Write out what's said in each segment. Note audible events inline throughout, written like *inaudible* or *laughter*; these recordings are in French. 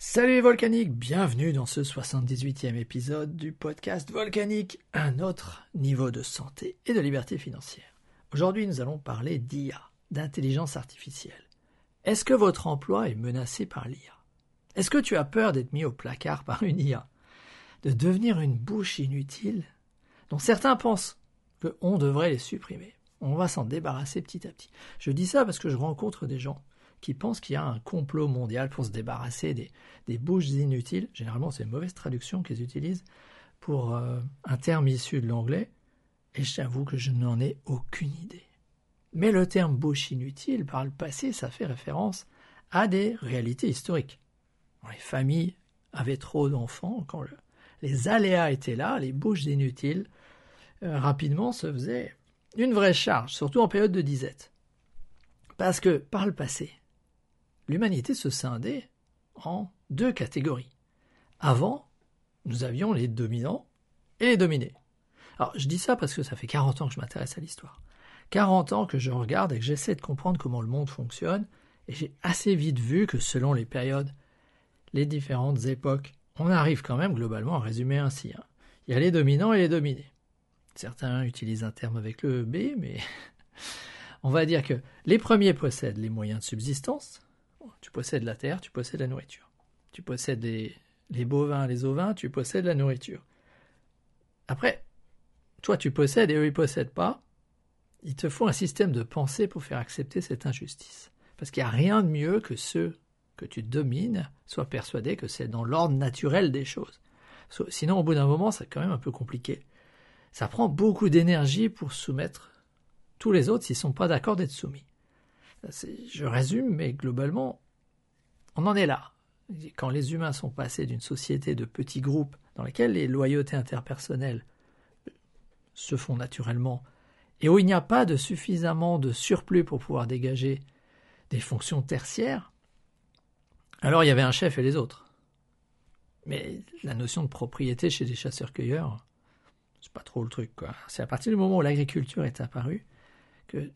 Salut les volcaniques, bienvenue dans ce 78e épisode du podcast Volcanique, un autre niveau de santé et de liberté financière. Aujourd'hui nous allons parler d'IA, d'intelligence artificielle. Est-ce que votre emploi est menacé par l'IA Est-ce que tu as peur d'être mis au placard par une IA De devenir une bouche inutile? Dont certains pensent qu'on devrait les supprimer On va s'en débarrasser petit à petit. Je dis ça parce que je rencontre des gens qui pensent qu'il y a un complot mondial pour se débarrasser des, des bouches inutiles. Généralement, c'est une mauvaise traduction qu'ils utilisent pour euh, un terme issu de l'anglais, et j'avoue que je n'en ai aucune idée. Mais le terme bouche inutile, par le passé, ça fait référence à des réalités historiques. les familles avaient trop d'enfants, quand les aléas étaient là, les bouches inutiles, euh, rapidement se faisaient une vraie charge, surtout en période de disette. Parce que, par le passé, l'humanité se scindait en deux catégories. Avant, nous avions les dominants et les dominés. Alors, je dis ça parce que ça fait 40 ans que je m'intéresse à l'histoire. 40 ans que je regarde et que j'essaie de comprendre comment le monde fonctionne, et j'ai assez vite vu que selon les périodes, les différentes époques, on arrive quand même globalement à résumer ainsi. Hein. Il y a les dominants et les dominés. Certains utilisent un terme avec le B, mais *laughs* on va dire que les premiers possèdent les moyens de subsistance, tu possèdes la terre, tu possèdes la nourriture. Tu possèdes les, bovins, les ovins, tu possèdes la nourriture. Après, toi tu possèdes et eux ils possèdent pas. Il te faut un système de pensée pour faire accepter cette injustice. Parce qu'il n'y a rien de mieux que ceux que tu domines soient persuadés que c'est dans l'ordre naturel des choses. Sinon, au bout d'un moment, c'est quand même un peu compliqué. Ça prend beaucoup d'énergie pour soumettre tous les autres s'ils ne sont pas d'accord d'être soumis. Je résume, mais globalement, on en est là. Quand les humains sont passés d'une société de petits groupes dans lesquels les loyautés interpersonnelles se font naturellement, et où il n'y a pas de suffisamment de surplus pour pouvoir dégager des fonctions tertiaires, alors il y avait un chef et les autres. Mais la notion de propriété chez les chasseurs-cueilleurs, c'est pas trop le truc. C'est à partir du moment où l'agriculture est apparue que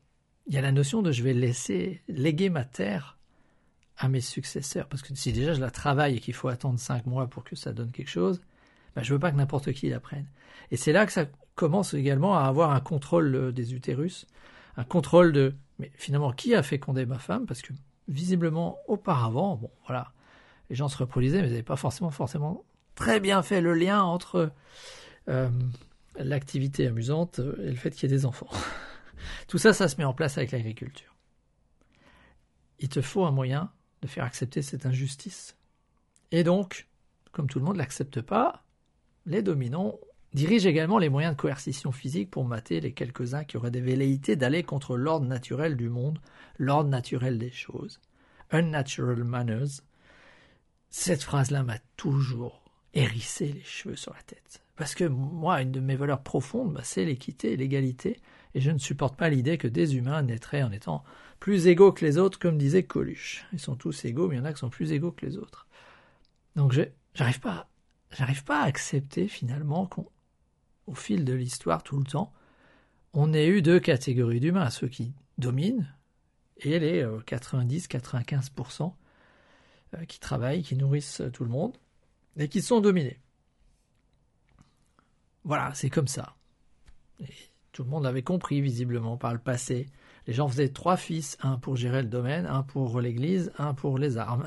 il y a la notion de je vais laisser léguer ma terre à mes successeurs. Parce que si déjà je la travaille et qu'il faut attendre cinq mois pour que ça donne quelque chose, ben je veux pas que n'importe qui la prenne. Et c'est là que ça commence également à avoir un contrôle euh, des utérus, un contrôle de mais finalement qui a fécondé ma femme? Parce que visiblement auparavant, bon voilà, les gens se reproduisaient, mais ils n'avaient pas forcément forcément très bien fait le lien entre euh, l'activité amusante et le fait qu'il y ait des enfants. *laughs* Tout ça, ça se met en place avec l'agriculture. Il te faut un moyen de faire accepter cette injustice. Et donc, comme tout le monde ne l'accepte pas, les dominants dirigent également les moyens de coercition physique pour mater les quelques-uns qui auraient des velléités d'aller contre l'ordre naturel du monde, l'ordre naturel des choses. Unnatural manners. Cette phrase-là m'a toujours hérissé les cheveux sur la tête. Parce que moi, une de mes valeurs profondes, bah, c'est l'équité et l'égalité et je ne supporte pas l'idée que des humains naîtraient en étant plus égaux que les autres, comme disait Coluche. Ils sont tous égaux, mais il y en a qui sont plus égaux que les autres. Donc j'arrive pas, j'arrive pas à accepter finalement qu'au fil de l'histoire, tout le temps, on ait eu deux catégories d'humains, ceux qui dominent et les 90-95% euh, euh, qui travaillent, qui nourrissent tout le monde et qui sont dominés. Voilà, c'est comme ça. Tout le monde l'avait compris visiblement par le passé. Les gens faisaient trois fils, un pour gérer le domaine, un pour l'église, un pour les armes.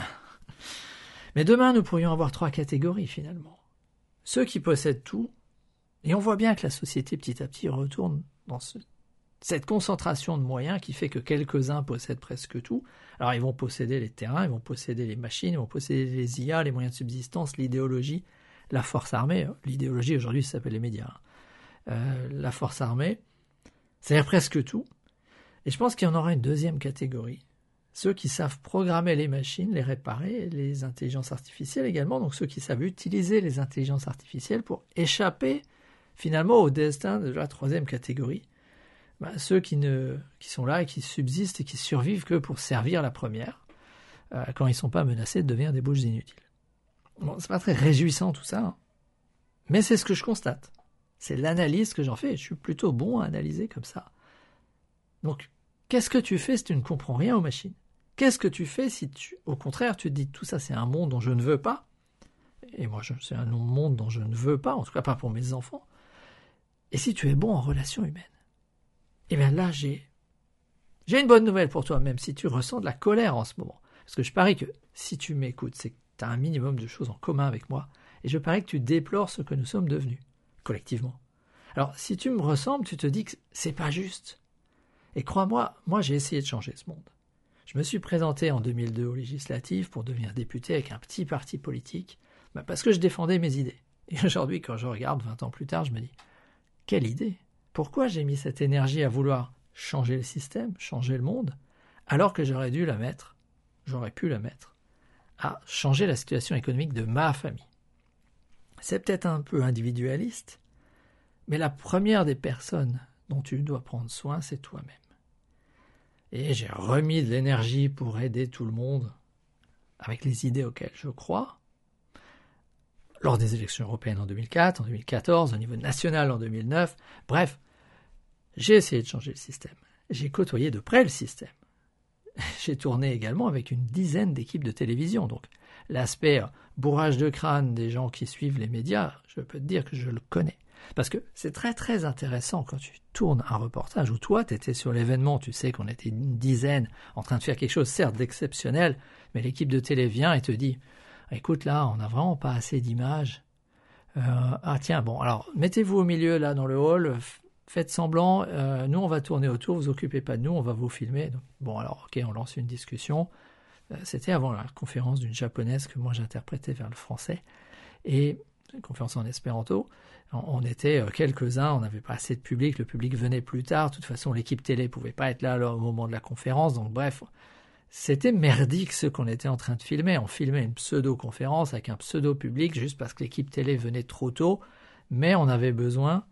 *laughs* Mais demain, nous pourrions avoir trois catégories finalement. Ceux qui possèdent tout, et on voit bien que la société petit à petit retourne dans cette concentration de moyens qui fait que quelques-uns possèdent presque tout. Alors ils vont posséder les terrains, ils vont posséder les machines, ils vont posséder les IA, les moyens de subsistance, l'idéologie, la force armée. L'idéologie aujourd'hui s'appelle les médias. Hein. Euh, la force armée, c'est-à-dire presque tout. Et je pense qu'il y en aura une deuxième catégorie. Ceux qui savent programmer les machines, les réparer, les intelligences artificielles également, donc ceux qui savent utiliser les intelligences artificielles pour échapper finalement au destin de la troisième catégorie. Ben, ceux qui sont là et qui subsistent et qui survivent que pour servir la première, euh, quand ils ne sont pas menacés de devenir des bouches inutiles. Bon, c'est pas très réjouissant tout ça, hein. mais c'est ce que je constate. C'est l'analyse que j'en fais. Je suis plutôt bon à analyser comme ça. Donc, qu'est-ce que tu fais si tu ne comprends rien aux machines? Qu'est-ce que tu fais si tu, au contraire, tu te dis tout ça c'est un monde dont je ne veux pas, et moi c'est un monde dont je ne veux pas, en tout cas pas pour mes enfants, et si tu es bon en relations humaines, eh bien là j'ai j'ai une bonne nouvelle pour toi, même si tu ressens de la colère en ce moment. Parce que je parie que si tu m'écoutes, c'est que tu as un minimum de choses en commun avec moi, et je parie que tu déplores ce que nous sommes devenus, collectivement. Alors, si tu me ressembles, tu te dis que c'est pas juste. Et crois-moi, moi, j'ai essayé de changer ce monde. Je me suis présenté en 2002 aux législatives pour devenir député avec un petit parti politique, bah, parce que je défendais mes idées. Et aujourd'hui, quand je regarde 20 ans plus tard, je me dis, quelle idée Pourquoi j'ai mis cette énergie à vouloir changer le système, changer le monde, alors que j'aurais dû la mettre, j'aurais pu la mettre, à changer la situation économique de ma famille C'est peut-être un peu individualiste, mais la première des personnes dont tu dois prendre soin, c'est toi-même. Et j'ai remis de l'énergie pour aider tout le monde avec les idées auxquelles je crois. Lors des élections européennes en 2004, en 2014, au niveau national en 2009, bref, j'ai essayé de changer le système. J'ai côtoyé de près le système. *laughs* J'ai tourné également avec une dizaine d'équipes de télévision, donc l'aspect bourrage de crâne des gens qui suivent les médias, je peux te dire que je le connais. Parce que c'est très très intéressant quand tu tournes un reportage où toi tu étais sur l'événement, tu sais qu'on était une dizaine en train de faire quelque chose certes d'exceptionnel, mais l'équipe de télé vient et te dit écoute là on n'a vraiment pas assez d'images. Euh, ah tiens bon alors mettez-vous au milieu là dans le hall, faites semblant, euh, nous on va tourner autour, vous occupez pas de nous, on va vous filmer. bon alors ok on lance une discussion. Euh, c'était avant la conférence d'une japonaise que moi j'interprétais vers le français et une conférence en espéranto on était euh, quelques-uns, on n'avait pas assez de public, le public venait plus tard, de toute façon l'équipe télé pouvait pas être là au moment de la conférence, donc bref, c'était merdique ce qu'on était en train de filmer. On filmait une pseudo-conférence avec un pseudo-public juste parce que l'équipe télé venait trop tôt, mais on avait besoin,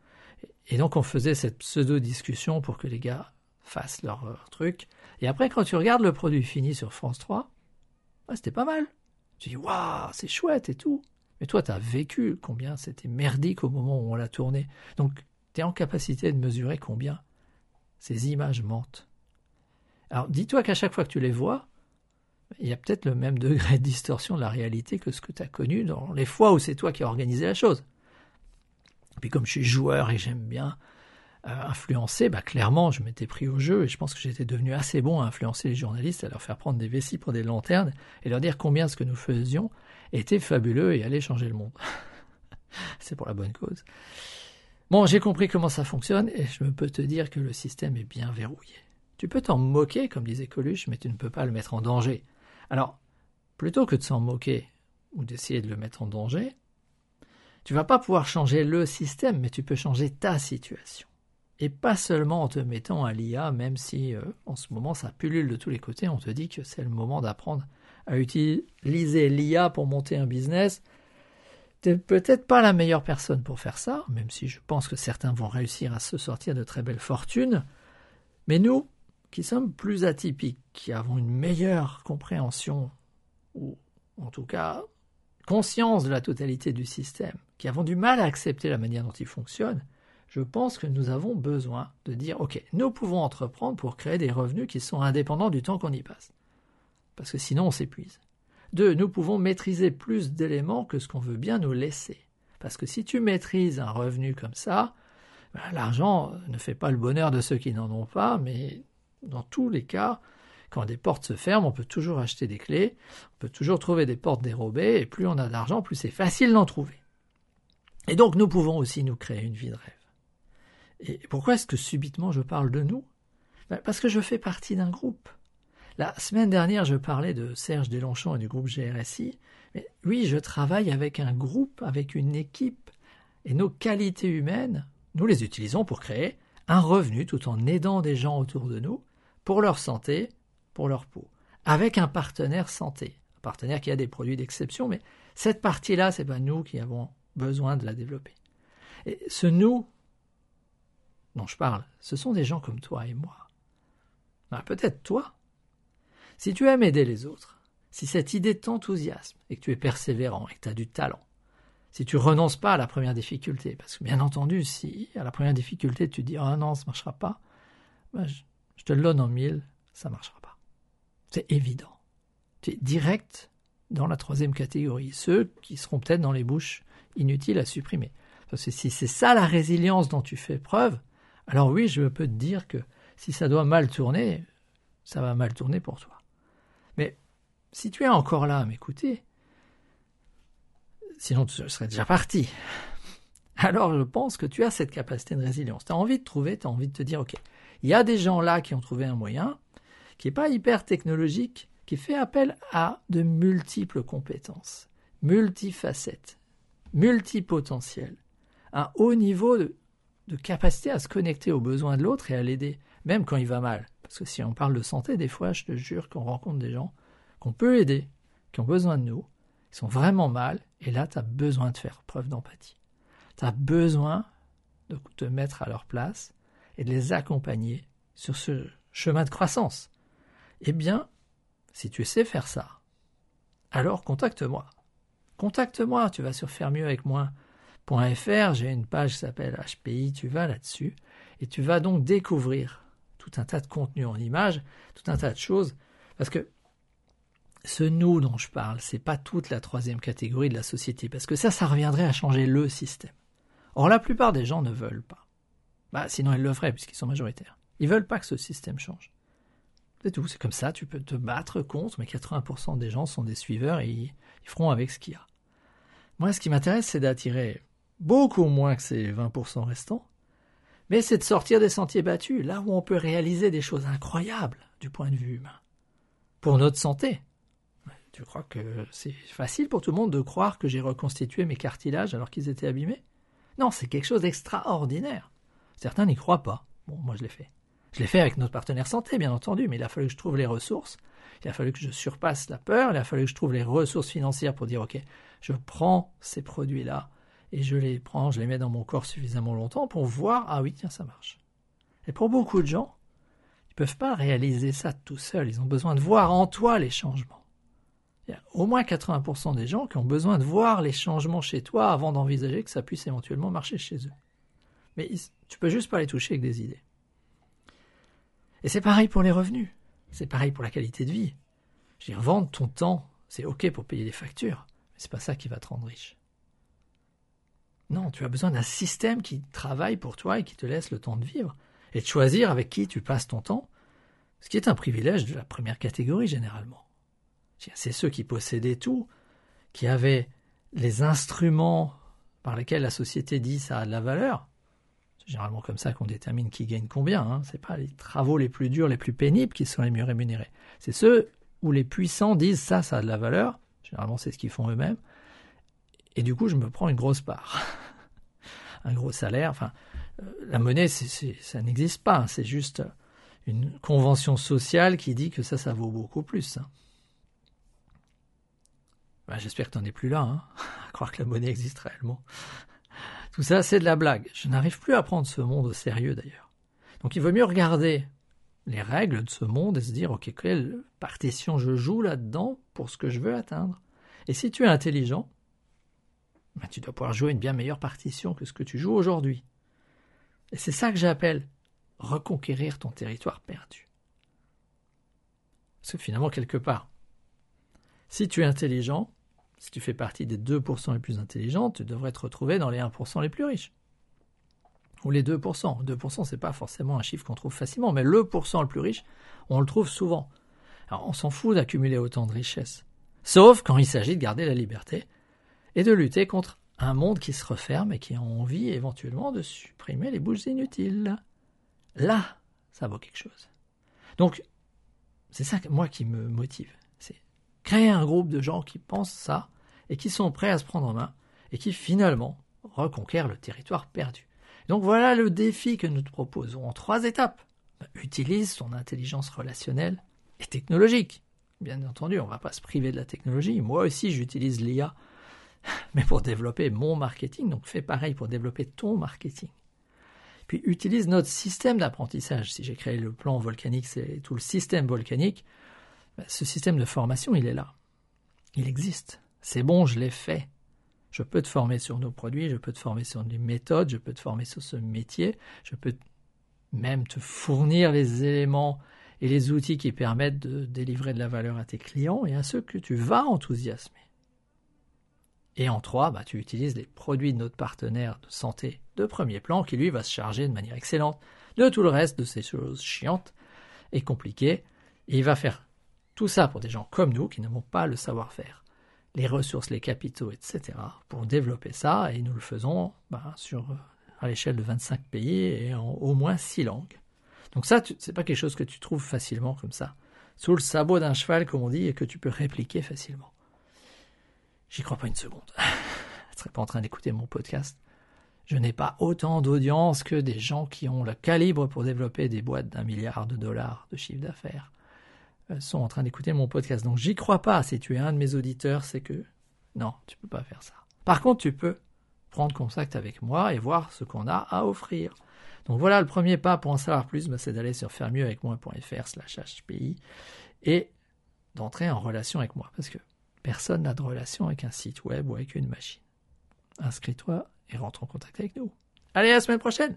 et donc on faisait cette pseudo-discussion pour que les gars fassent leur, truc. Et après, quand tu regardes le produit fini sur France 3, c'était pas mal. Tu dis, waouh, c'est chouette et tout. Mais toi, tu as vécu combien c'était merdique au moment où on l'a tourné. Donc, tu es en capacité de mesurer combien ces images mentent. Alors, dis-toi qu'à chaque fois que tu les vois, il y a peut-être le même degré de distorsion de la réalité que ce que tu as connu dans les fois où c'est toi qui as organisé la chose. Puis comme je suis joueur et j'aime bien euh, influencer, bah clairement je m'étais pris au jeu et je pense que j'étais devenu assez bon à influencer les journalistes, à leur faire prendre des vessies pour des lanternes et leur dire combien ce que nous faisions était fabuleux et allait changer le monde. *laughs* C'est pour la bonne cause. Bon, j'ai compris comment ça fonctionne et je peux te dire que le système est bien verrouillé. Tu peux t'en moquer, comme disait Coluche, mais tu ne peux pas le mettre en danger. Alors, plutôt que de s'en moquer ou d'essayer de le mettre en danger, tu vas pas pouvoir changer le système, mais tu peux changer ta situation. Et pas seulement en te mettant à l'IA, même si euh, en ce moment ça pullule de tous les côtés, on te dit que c'est le moment d'apprendre à utiliser l'IA pour monter un business, n'es peut-être pas la meilleure personne pour faire ça, même si je pense que certains vont réussir à se sortir de très belles fortunes. Mais nous, qui sommes plus atypiques, qui avons une meilleure compréhension, ou en tout cas conscience de la totalité du système, qui avons du mal à accepter la manière dont il fonctionne, je pense que nous avons besoin de dire, OK, nous pouvons entreprendre pour créer des revenus qui sont indépendants du temps qu'on y passe parce que sinon on s'épuise. Deux, nous pouvons maîtriser plus d'éléments que ce qu'on veut bien nous laisser. Parce que si tu maîtrises un revenu comme ça, ben, l'argent ne fait pas le bonheur de ceux qui n'en ont pas, mais dans tous les cas, quand des portes se ferment, on peut toujours acheter des clés, on peut toujours trouver des portes dérobées, et plus on a d'argent, plus c'est facile d'en trouver. Et donc nous pouvons aussi nous créer une vie de rêve. Et pourquoi est-ce que subitement je parle de nous? Ben, Parce que je fais partie d'un groupe. La semaine dernière, je parlais de Serge Delanchon et du groupe GRSI. Oui, je travaille avec un groupe, avec une équipe, et nos qualités humaines, nous les utilisons pour créer un revenu tout en aidant des gens autour de nous pour leur santé, pour leur peau, avec un partenaire santé, un partenaire qui a des produits d'exception, mais cette partie-là, c'est pas nous qui avons besoin de la développer. Et ce nous dont je parle, ce sont des gens comme toi et moi. Ben, peut-être toi, si tu aimes aider les autres, si cette idée t'enthousiasme et que tu es persévérant et que tu as du talent, si tu renonces pas à la première difficulté, parce que bien entendu, si à la première difficulté tu dis ah non, ça marchera pas, ben, je, te le donne en mille, ça marchera pas. C'est évident. Tu es direct dans la troisième catégorie, ceux qui seront peut-être dans les bouches inutiles à supprimer. Parce que si c'est ça la résilience dont tu fais preuve, alors oui, je peux te dire que si ça doit mal tourner, ça va mal tourner pour toi. Mais si tu es encore là à m'écouter, sinon tu serais déjà parti. Alors je pense que tu as cette capacité de résilience. Tu as envie de trouver, tu as envie de te dire, OK, il y a des gens là qui ont trouvé un moyen qui n'est pas hyper technologique, qui fait appel à de multiples compétences, multifacettes, multipotentiels, un haut niveau de, de capacité à se connecter aux besoins de l'autre et à l'aider, même quand il va mal. Parce que si on parle de santé, des fois, je te jure qu'on rencontre des gens qu'on peut aider, qui ont besoin de nous, qui sont vraiment mal, et là, tu as besoin de faire preuve d'empathie. Tu as besoin de te mettre à leur place et de les accompagner sur ce chemin de croissance. Eh bien, si tu sais faire ça, alors contacte-moi. Contacte-moi, tu vas sur faire j'ai une page qui s'appelle HPI, tu vas là-dessus, et tu vas donc découvrir tout un tas de contenus en images, tout un tas de choses, parce que ce nous dont je parle, c'est pas toute la troisième catégorie de la société, parce que ça, ça reviendrait à changer le système. Or, la plupart des gens ne veulent pas. Bah, sinon, ils le feraient, puisqu'ils sont majoritaires. Ils veulent pas que ce système change. C'est tout, c'est comme ça, tu peux te battre contre, mais 80% des gens sont des suiveurs et ils, feront avec ce qu'il y a. Moi, ce qui m'intéresse, c'est d'attirer beaucoup moins que ces 20% restants, mais c'est de sortir des sentiers battus, là où on peut réaliser des choses incroyables du point de vue humain. Pour notre santé, tu crois que c'est facile pour tout le monde de croire que j'ai reconstitué mes cartilages alors qu'ils étaient abîmés Non, c'est quelque chose d'extraordinaire. Certains n'y croient pas. Bon, moi je l'ai fait. Je l'ai fait avec notre partenaire santé, bien entendu, mais il a fallu que je trouve les ressources, il a fallu que je surpasse la peur, il a fallu que je trouve les ressources financières pour dire, OK, je prends ces produits-là et je les prends, je les mets dans mon corps suffisamment longtemps pour voir, ah oui, tiens, ça marche. Et pour beaucoup de gens, ils ne peuvent pas réaliser ça tout seuls, ils ont besoin de voir en toi les changements. Il y a au moins 80% des gens qui ont besoin de voir les changements chez toi avant d'envisager que ça puisse éventuellement marcher chez eux. Mais tu peux juste pas les toucher avec des idées. Et c'est pareil pour les revenus. C'est pareil pour la qualité de vie. Je veux dire, vendre ton temps, c'est OK pour payer des factures, mais c'est pas ça qui va te rendre riche. Non, tu as besoin d'un système qui travaille pour toi et qui te laisse le temps de vivre et de choisir avec qui tu passes ton temps, ce qui est un privilège de la première catégorie généralement. C'est ceux qui possédaient tout, qui avaient les instruments par lesquels la société dit ça a de la valeur. C'est généralement comme ça qu'on détermine qui gagne combien. Hein. Ce n'est pas les travaux les plus durs, les plus pénibles qui sont les mieux rémunérés. C'est ceux où les puissants disent ça, ça a de la valeur. Généralement, c'est ce qu'ils font eux-mêmes. Et du coup, je me prends une grosse part. *laughs* un gros salaire. Enfin, euh, la monnaie, ça n'existe pas. C'est juste une convention sociale qui dit que ça, ça vaut beaucoup plus. Hein. Bah, j'espère que tu n'en es plus là, hein, *laughs* à croire que la monnaie existe réellement. Tout ça, c'est de la blague. Je n'arrive plus à prendre ce monde au sérieux d'ailleurs. Donc il vaut mieux regarder les règles de ce monde et se dire, ok, quelle partition je joue là-dedans pour ce que je veux atteindre. Et si tu es intelligent, bah, tu dois pouvoir jouer une bien meilleure partition que ce que tu joues aujourd'hui. Et c'est ça que j'appelle reconquérir ton territoire perdu. Parce que finalement, quelque part, si tu es intelligent, si tu fais partie des 2% les plus intelligents, tu devrais te retrouver dans les 1% les plus riches. Ou les 2%. 2%, c'est pas forcément un chiffre qu'on trouve facilement, mais le pourcent le plus riche, on le trouve souvent. Alors, on s'en fout d'accumuler autant de richesses. Sauf quand il s'agit de garder la liberté et de lutter contre un monde qui se referme et qui a envie éventuellement de supprimer les bouches inutiles. Là, ça vaut quelque chose. Donc, c'est ça, moi, qui me motive créer un groupe de gens qui pensent ça et qui sont prêts à se prendre en main et qui finalement reconquièrent le territoire perdu. Donc voilà le défi que nous te proposons en trois étapes. Utilise ton intelligence relationnelle et technologique. Bien entendu, on ne va pas se priver de la technologie. Moi aussi, j'utilise l'IA, *laughs* mais pour développer mon marketing. Donc fais pareil pour développer ton marketing. Puis utilise notre système d'apprentissage. Si j'ai créé le plan volcanique, c'est tout le système volcanique. Ben, ce système de formation, il est là. Il existe. C'est bon, je l'ai fait. Je peux te former sur nos produits, je peux te former sur les méthodes, je peux te former sur ce métier, je peux même te fournir les éléments et les outils qui permettent de délivrer de la valeur à tes clients et à ceux que tu vas enthousiasmer. Et en trois, bah, tu utilises les produits de notre partenaire de santé de premier plan qui lui va se charger de manière excellente de tout le reste de ces choses chiantes et compliquées. Il va faire tout ça pour des gens comme nous qui n'avons pas le savoir-faire, les ressources, les capitaux, etc. pour développer ça et nous le faisons bah, sur, à l'échelle de 25 pays et en au moins 6 langues. Donc ça, ce n'est pas quelque chose que tu trouves facilement comme ça, sous le sabot d'un cheval, comme on dit, et que tu peux répliquer facilement. J'y crois pas une seconde. *laughs* Je ne serais pas en train d'écouter mon podcast. Je n'ai pas autant d'audience que des gens qui ont le calibre pour développer des boîtes d'un milliard de dollars de chiffre d'affaires euh, sont en train d'écouter mon podcast. Donc j'y crois pas. Si tu es un de mes auditeurs, c'est que non, tu peux pas faire ça. Par contre, tu peux prendre contact avec moi et voir ce qu'on a à offrir. Donc voilà, le premier pas pour en savoir plus, bah, c'est d'aller sur faire-mieux-avec-moi.fr slash HPI et d'entrer en relation avec moi. Parce que personne n'a de relation avec un site web ou avec une machine. Inscris-toi et rentre en contact avec nous. Allez, à la semaine prochaine